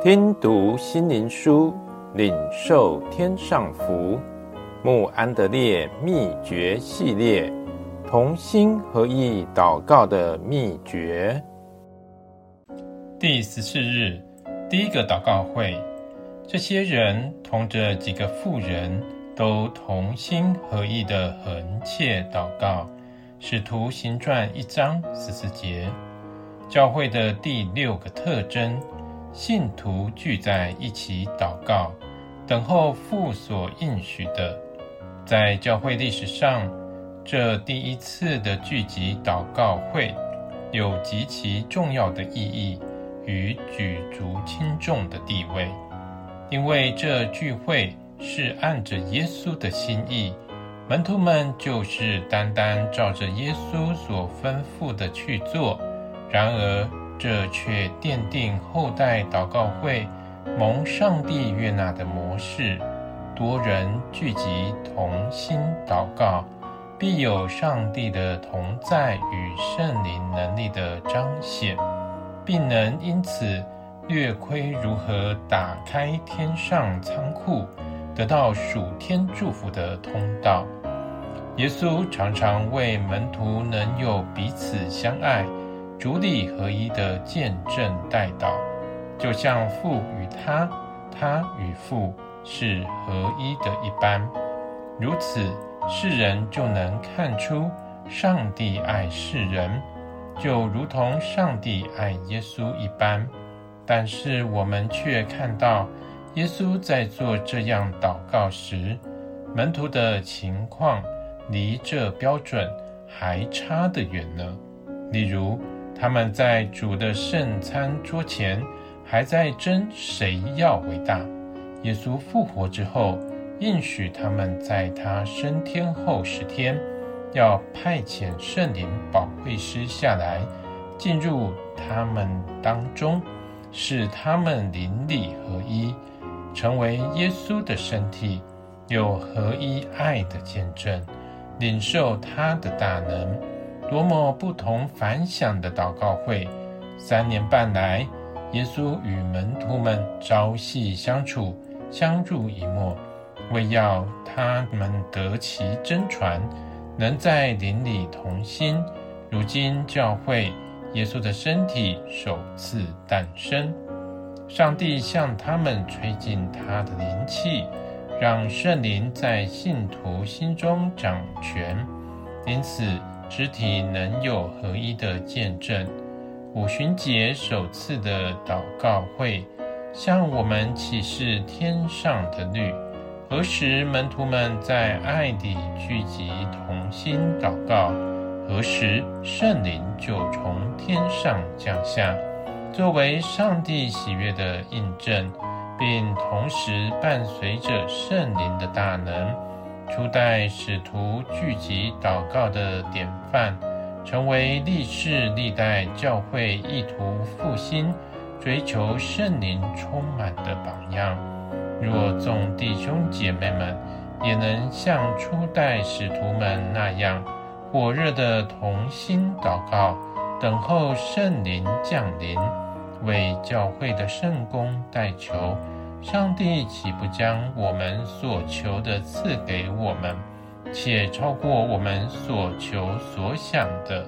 听读心灵书，领受天上福。慕安德烈秘诀系列，同心合意祷告的秘诀。第十四日，第一个祷告会，这些人同着几个妇人都同心合意的恒切祷告。使徒行传一章十四节，教会的第六个特征。信徒聚在一起祷告，等候父所应许的。在教会历史上，这第一次的聚集祷告会有极其重要的意义与举足轻重的地位，因为这聚会是按着耶稣的心意，门徒们就是单单照着耶稣所吩咐的去做。然而，这却奠定后代祷告会蒙上帝悦纳的模式。多人聚集同心祷告，必有上帝的同在与圣灵能力的彰显，并能因此略窥如何打开天上仓库，得到属天祝福的通道。耶稣常常为门徒能有彼此相爱。主理合一的见证代祷，就像父与他，他与父是合一的一般。如此，世人就能看出上帝爱世人，就如同上帝爱耶稣一般。但是我们却看到，耶稣在做这样祷告时，门徒的情况离这标准还差得远呢。例如，他们在主的圣餐桌前，还在争谁要为大。耶稣复活之后，应许他们在他升天后十天，要派遣圣灵保惠师下来，进入他们当中，使他们灵里合一，成为耶稣的身体，有合一爱的见证，领受他的大能。多么不同凡响的祷告会！三年半来，耶稣与门徒们朝夕相处，相濡以沫，为要他们得其真传，能在邻里同心。如今教会，耶稣的身体首次诞生，上帝向他们吹进他的灵气，让圣灵在信徒心中掌权，因此。肢体能有合一的见证。五旬节首次的祷告会，向我们启示天上的律。何时门徒们在爱里聚集同心祷告，何时圣灵就从天上降下，作为上帝喜悦的印证，并同时伴随着圣灵的大能。初代使徒聚集祷告的典范，成为历世历代教会意图复兴、追求圣灵充满的榜样。若众弟兄姐妹们也能像初代使徒们那样，火热的同心祷告，等候圣灵降临，为教会的圣工代求。上帝岂不将我们所求的赐给我们，且超过我们所求所想的？